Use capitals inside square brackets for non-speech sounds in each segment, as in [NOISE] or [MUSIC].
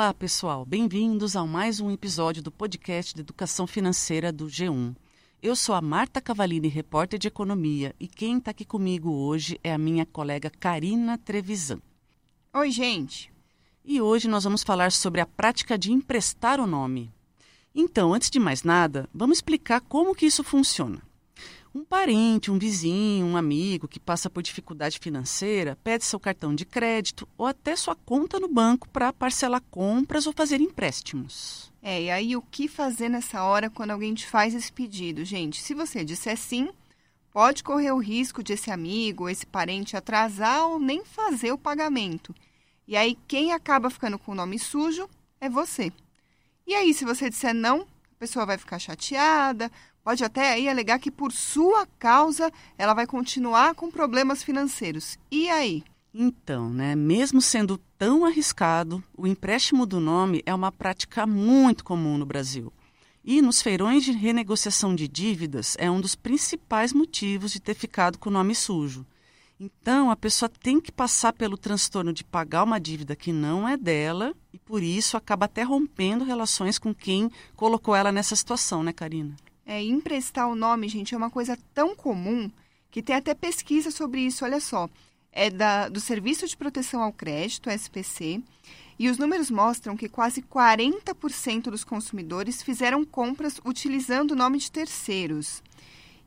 Olá, pessoal. Bem-vindos a mais um episódio do podcast de Educação Financeira do G1. Eu sou a Marta Cavalini, repórter de economia, e quem está aqui comigo hoje é a minha colega Karina Trevisan. Oi, gente. E hoje nós vamos falar sobre a prática de emprestar o nome. Então, antes de mais nada, vamos explicar como que isso funciona. Um parente, um vizinho, um amigo que passa por dificuldade financeira pede seu cartão de crédito ou até sua conta no banco para parcelar compras ou fazer empréstimos. É, e aí o que fazer nessa hora quando alguém te faz esse pedido? Gente, se você disser sim, pode correr o risco de esse amigo esse parente atrasar ou nem fazer o pagamento. E aí quem acaba ficando com o nome sujo é você. E aí, se você disser não, a pessoa vai ficar chateada, pode até aí alegar que por sua causa ela vai continuar com problemas financeiros. E aí? Então, né, mesmo sendo tão arriscado, o empréstimo do nome é uma prática muito comum no Brasil. E nos feirões de renegociação de dívidas é um dos principais motivos de ter ficado com o nome sujo. Então, a pessoa tem que passar pelo transtorno de pagar uma dívida que não é dela e, por isso, acaba até rompendo relações com quem colocou ela nessa situação, né, Karina? É, emprestar o nome, gente, é uma coisa tão comum que tem até pesquisa sobre isso, olha só. É da, do Serviço de Proteção ao Crédito, SPC, e os números mostram que quase 40% dos consumidores fizeram compras utilizando o nome de terceiros.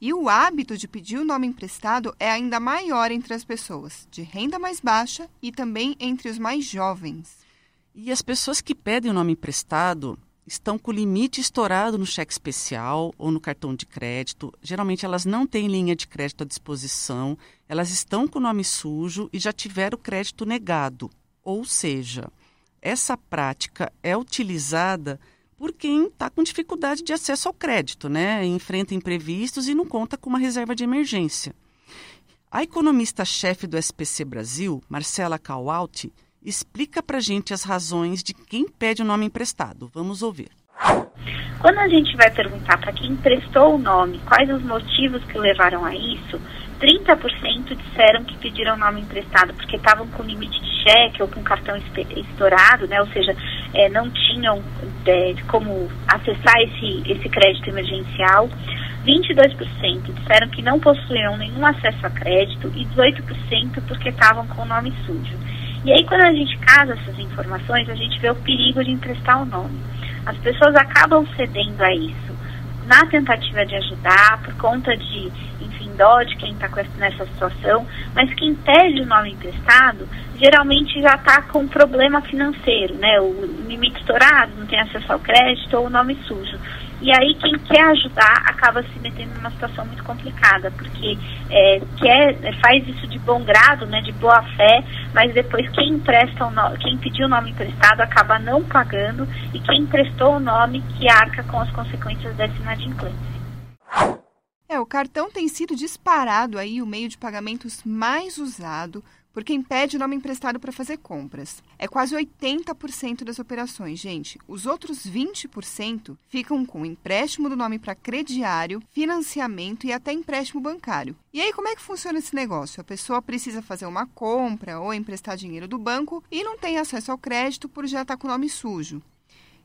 E o hábito de pedir o nome emprestado é ainda maior entre as pessoas de renda mais baixa e também entre os mais jovens. E as pessoas que pedem o nome emprestado estão com o limite estourado no cheque especial ou no cartão de crédito. Geralmente elas não têm linha de crédito à disposição, elas estão com o nome sujo e já tiveram o crédito negado. Ou seja, essa prática é utilizada por quem está com dificuldade de acesso ao crédito, né? enfrenta imprevistos e não conta com uma reserva de emergência. A economista-chefe do SPC Brasil, Marcela Caualti, explica para gente as razões de quem pede o nome emprestado. Vamos ouvir. Quando a gente vai perguntar para quem emprestou o nome quais os motivos que levaram a isso, 30% disseram que pediram nome emprestado porque estavam com limite de cheque ou com cartão estourado, né? ou seja, é, não tinham é, como acessar esse, esse crédito emergencial. 22% disseram que não possuíam nenhum acesso a crédito e 18% porque estavam com o nome sujo. E aí, quando a gente casa essas informações, a gente vê o perigo de emprestar o nome. As pessoas acabam cedendo a isso na tentativa de ajudar, por conta de, enfim, dó de quem está nessa situação, mas quem pede o nome emprestado geralmente já está com problema financeiro, né? O limite estourado, não tem acesso ao crédito ou o nome sujo. E aí quem quer ajudar acaba se metendo numa situação muito complicada, porque é, quer, faz isso de bom grado, né, de boa fé, mas depois quem empresta o no, quem pediu o nome emprestado acaba não pagando e quem emprestou o nome que arca com as consequências dessa inadimplência. É, o cartão tem sido disparado aí o meio de pagamentos mais usado por quem pede o nome emprestado para fazer compras. É quase 80% das operações, gente. Os outros 20% ficam com empréstimo do nome para crediário, financiamento e até empréstimo bancário. E aí, como é que funciona esse negócio? A pessoa precisa fazer uma compra ou emprestar dinheiro do banco e não tem acesso ao crédito por já estar tá com o nome sujo.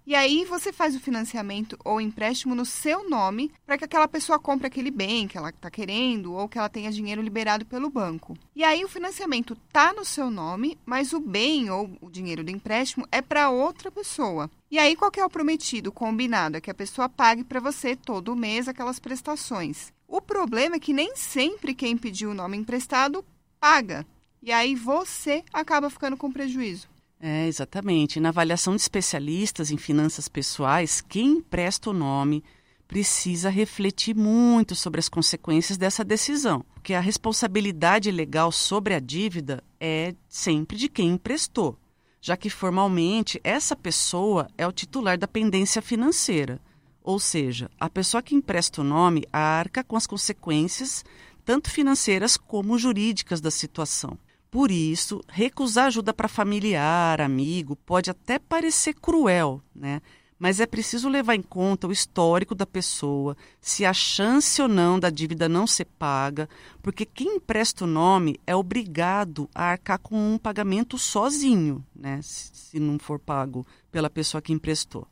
E aí você faz o financiamento ou empréstimo no seu nome para que aquela pessoa compre aquele bem que ela está querendo ou que ela tenha dinheiro liberado pelo banco. E aí o financiamento está no seu nome, mas o bem ou o dinheiro do empréstimo é para outra pessoa. E aí qual é o prometido, combinado? É que a pessoa pague para você todo mês aquelas prestações. O problema é que nem sempre quem pediu o nome emprestado paga. E aí você acaba ficando com prejuízo. É, exatamente. Na avaliação de especialistas em finanças pessoais, quem empresta o nome precisa refletir muito sobre as consequências dessa decisão, porque a responsabilidade legal sobre a dívida é sempre de quem emprestou, já que formalmente essa pessoa é o titular da pendência financeira. Ou seja, a pessoa que empresta o nome arca com as consequências tanto financeiras como jurídicas da situação. Por isso, recusar ajuda para familiar, amigo, pode até parecer cruel, né? mas é preciso levar em conta o histórico da pessoa, se há chance ou não da dívida não ser paga, porque quem empresta o nome é obrigado a arcar com um pagamento sozinho, né, se não for pago pela pessoa que emprestou.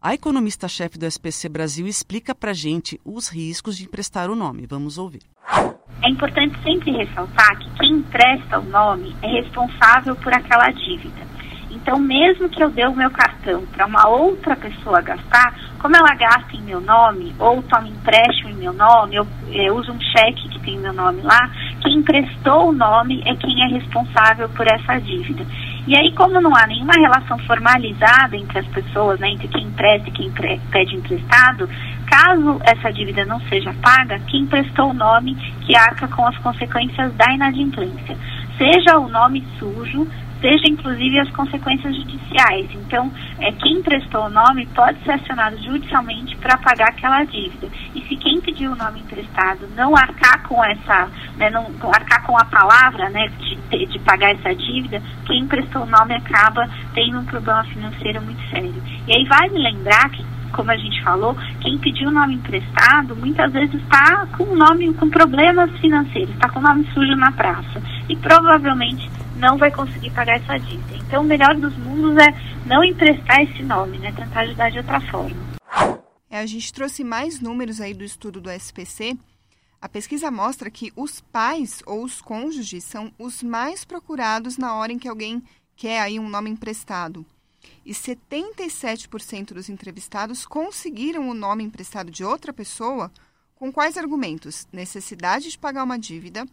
A economista-chefe do SPC Brasil explica para gente os riscos de emprestar o nome. Vamos ouvir. É importante sempre ressaltar que quem empresta o nome é responsável por aquela dívida. Então, mesmo que eu dê o meu cartão para uma outra pessoa gastar, como ela gasta em meu nome, ou toma empréstimo em meu nome, eu, eu uso um cheque que tem meu nome lá, quem emprestou o nome é quem é responsável por essa dívida. E aí, como não há nenhuma relação formalizada entre as pessoas, né, entre quem empresta e quem pede emprestado, caso essa dívida não seja paga, quem emprestou o nome que arca com as consequências da inadimplência. Seja o nome sujo, seja inclusive as consequências judiciais. Então, é, quem prestou o nome pode ser acionado judicialmente para pagar aquela dívida. E se quem pediu o nome emprestado não arcar com essa, né, não arcar com a palavra né, de, de pagar essa dívida, quem emprestou o nome acaba tendo um problema financeiro muito sério. E aí vale lembrar que como a gente falou, quem pediu o nome emprestado muitas vezes está com nome com problemas financeiros, está com o nome sujo na praça e provavelmente não vai conseguir pagar essa dívida. Então, o melhor dos mundos é não emprestar esse nome, né? Tentar ajudar de outra forma. É, a gente trouxe mais números aí do estudo do SPC. A pesquisa mostra que os pais ou os cônjuges são os mais procurados na hora em que alguém quer aí um nome emprestado. E 77% dos entrevistados conseguiram o nome emprestado de outra pessoa com quais argumentos? Necessidade de pagar uma dívida,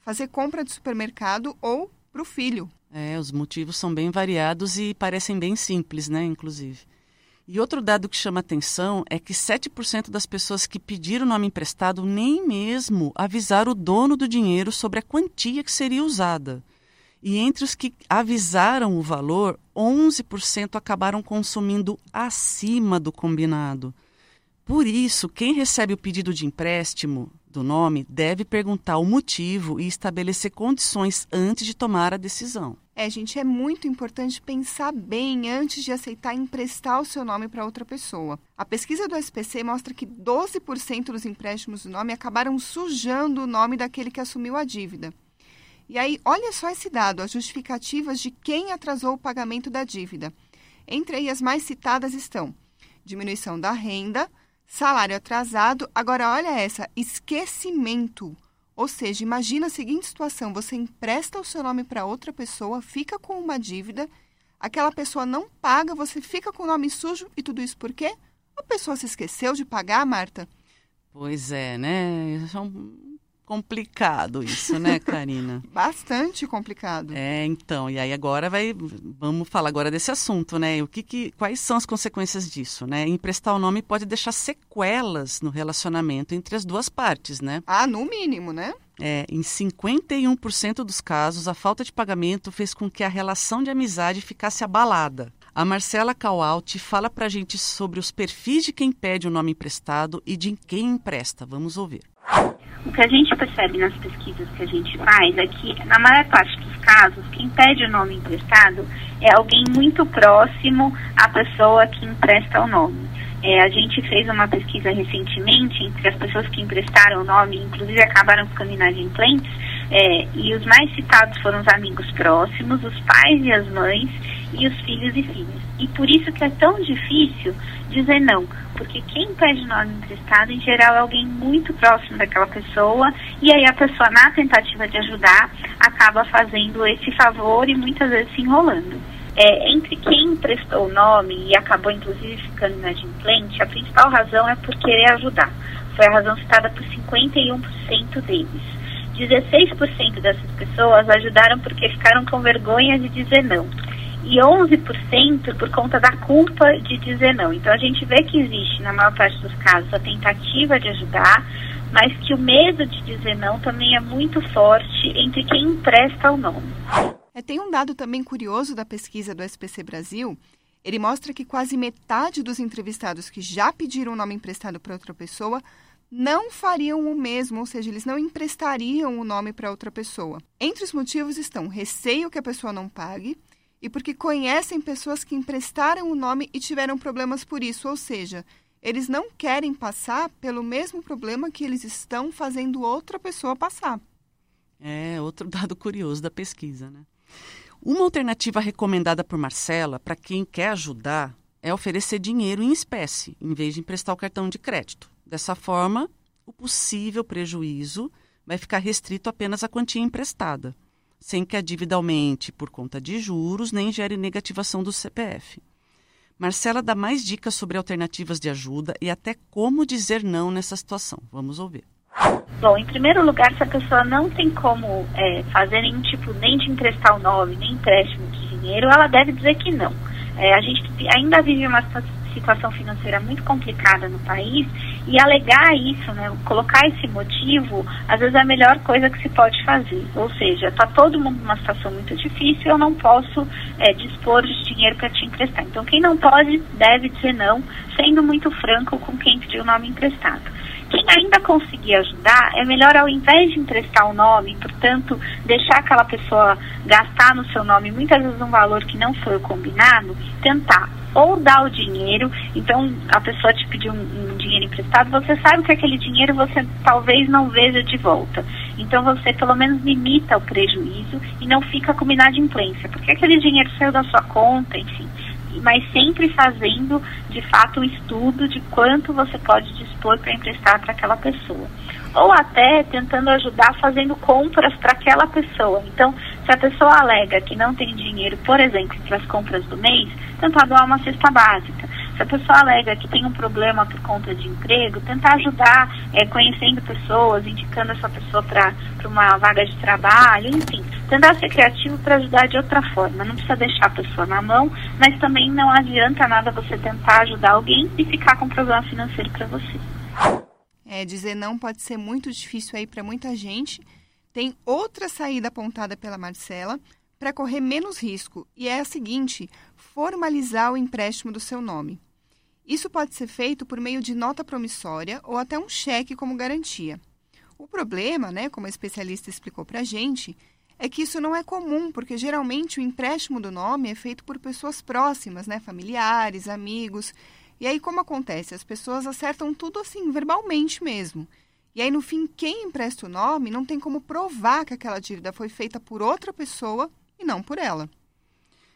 fazer compra de supermercado ou para o filho. É, os motivos são bem variados e parecem bem simples, né, inclusive. E outro dado que chama atenção é que 7% das pessoas que pediram nome emprestado nem mesmo avisaram o dono do dinheiro sobre a quantia que seria usada. E entre os que avisaram o valor, 11% acabaram consumindo acima do combinado. Por isso, quem recebe o pedido de empréstimo do nome deve perguntar o motivo e estabelecer condições antes de tomar a decisão. É, gente, é muito importante pensar bem antes de aceitar emprestar o seu nome para outra pessoa. A pesquisa do SPC mostra que 12% dos empréstimos do nome acabaram sujando o nome daquele que assumiu a dívida. E aí, olha só esse dado, as justificativas de quem atrasou o pagamento da dívida. Entre aí as mais citadas estão diminuição da renda, Salário atrasado. Agora, olha essa: esquecimento. Ou seja, imagina a seguinte situação: você empresta o seu nome para outra pessoa, fica com uma dívida, aquela pessoa não paga, você fica com o nome sujo e tudo isso por quê? A pessoa se esqueceu de pagar, Marta? Pois é, né? São complicado isso, né, Karina? [LAUGHS] Bastante complicado. É, então, e aí agora vai, vamos falar agora desse assunto, né? O que, que quais são as consequências disso, né? Emprestar o nome pode deixar sequelas no relacionamento entre as duas partes, né? Ah, no mínimo, né? É, em 51% dos casos, a falta de pagamento fez com que a relação de amizade ficasse abalada. A Marcela Caualt fala pra gente sobre os perfis de quem pede o nome emprestado e de quem empresta. Vamos ouvir. O que a gente percebe nas pesquisas que a gente faz é que, na maior parte dos casos, quem pede o nome emprestado é alguém muito próximo à pessoa que empresta o nome. É, a gente fez uma pesquisa recentemente entre as pessoas que emprestaram o nome, inclusive acabaram ficando inadimplentes, é, e os mais citados foram os amigos próximos, os pais e as mães, e os filhos e filhas. E por isso que é tão difícil dizer não, porque quem pede nome emprestado, em geral, é alguém muito próximo daquela pessoa, e aí a pessoa, na tentativa de ajudar, acaba fazendo esse favor e muitas vezes se enrolando. É, entre quem emprestou o nome e acabou, inclusive, ficando inadimplente, a principal razão é por querer ajudar. Foi a razão citada por 51% deles. 16% dessas pessoas ajudaram porque ficaram com vergonha de dizer não e 11% por conta da culpa de dizer não. Então a gente vê que existe, na maior parte dos casos, a tentativa de ajudar, mas que o medo de dizer não também é muito forte entre quem empresta o nome. É, tem um dado também curioso da pesquisa do SPC Brasil. Ele mostra que quase metade dos entrevistados que já pediram o nome emprestado para outra pessoa não fariam o mesmo, ou seja, eles não emprestariam o nome para outra pessoa. Entre os motivos estão receio que a pessoa não pague, e porque conhecem pessoas que emprestaram o nome e tiveram problemas por isso, ou seja, eles não querem passar pelo mesmo problema que eles estão fazendo outra pessoa passar. É outro [LAUGHS] dado curioso da pesquisa, né? Uma alternativa recomendada por Marcela para quem quer ajudar é oferecer dinheiro em espécie, em vez de emprestar o cartão de crédito. Dessa forma, o possível prejuízo vai ficar restrito apenas à quantia emprestada sem que a dívida aumente por conta de juros nem gere negativação do CPF. Marcela dá mais dicas sobre alternativas de ajuda e até como dizer não nessa situação. Vamos ouvir. Bom, em primeiro lugar, se a pessoa não tem como é, fazer nenhum tipo nem de emprestar o nome, nem empréstimo de dinheiro, ela deve dizer que não. É, a gente ainda vive uma situação financeira muito complicada no país e alegar isso, né, colocar esse motivo, às vezes é a melhor coisa que se pode fazer. Ou seja, está todo mundo numa situação muito difícil, eu não posso é, dispor de dinheiro para te emprestar. Então, quem não pode deve dizer não, sendo muito franco com quem pediu o nome emprestado. Quem ainda conseguir ajudar, é melhor ao invés de emprestar o nome, portanto, deixar aquela pessoa gastar no seu nome muitas vezes um valor que não foi combinado, tentar ou dar o dinheiro, então a pessoa te pediu um, um, dinheiro emprestado, você sabe que aquele dinheiro você talvez não veja de volta. Então você pelo menos limita o prejuízo e não fica com inadimplência, porque aquele dinheiro saiu da sua conta, enfim. Mas sempre fazendo de fato o estudo de quanto você pode dispor para emprestar para aquela pessoa. Ou até tentando ajudar fazendo compras para aquela pessoa. Então, se a pessoa alega que não tem dinheiro, por exemplo, para as compras do mês, tentar doar uma cesta básica. Se a pessoa alega que tem um problema por conta de emprego, tentar ajudar é, conhecendo pessoas, indicando essa pessoa para uma vaga de trabalho, enfim, tentar ser criativo para ajudar de outra forma. Não precisa deixar a pessoa na mão, mas também não adianta nada você tentar ajudar alguém e ficar com problema financeiro para você. É, dizer não pode ser muito difícil aí para muita gente tem outra saída apontada pela Marcela para correr menos risco, e é a seguinte: formalizar o empréstimo do seu nome. Isso pode ser feito por meio de nota promissória ou até um cheque como garantia. O problema, né, como a especialista explicou para a gente, é que isso não é comum, porque geralmente o empréstimo do nome é feito por pessoas próximas, né, familiares, amigos. E aí como acontece? As pessoas acertam tudo assim, verbalmente mesmo. E aí, no fim, quem empresta o nome não tem como provar que aquela dívida foi feita por outra pessoa e não por ela.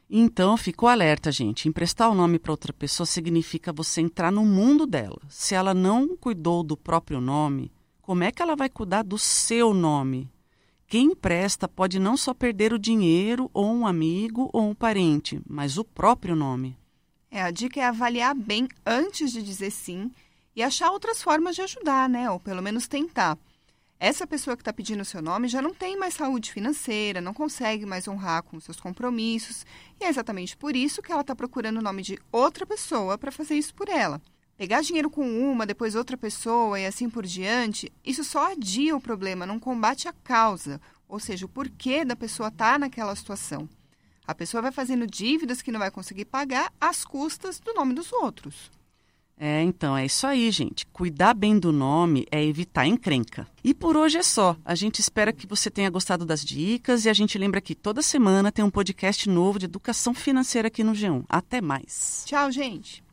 Então, ficou alerta, gente. Emprestar o nome para outra pessoa significa você entrar no mundo dela. Se ela não cuidou do próprio nome, como é que ela vai cuidar do seu nome? Quem empresta pode não só perder o dinheiro, ou um amigo, ou um parente, mas o próprio nome. É, a dica é avaliar bem antes de dizer sim e achar outras formas de ajudar, né? Ou pelo menos tentar. Essa pessoa que está pedindo o seu nome já não tem mais saúde financeira, não consegue mais honrar com seus compromissos, e é exatamente por isso que ela está procurando o nome de outra pessoa para fazer isso por ela. Pegar dinheiro com uma, depois outra pessoa e assim por diante, isso só adia o problema, não combate a causa, ou seja, o porquê da pessoa estar tá naquela situação. A pessoa vai fazendo dívidas que não vai conseguir pagar às custas do nome dos outros. É, então, é isso aí, gente. Cuidar bem do nome é evitar encrenca. E por hoje é só. A gente espera que você tenha gostado das dicas e a gente lembra que toda semana tem um podcast novo de educação financeira aqui no G1. Até mais. Tchau, gente.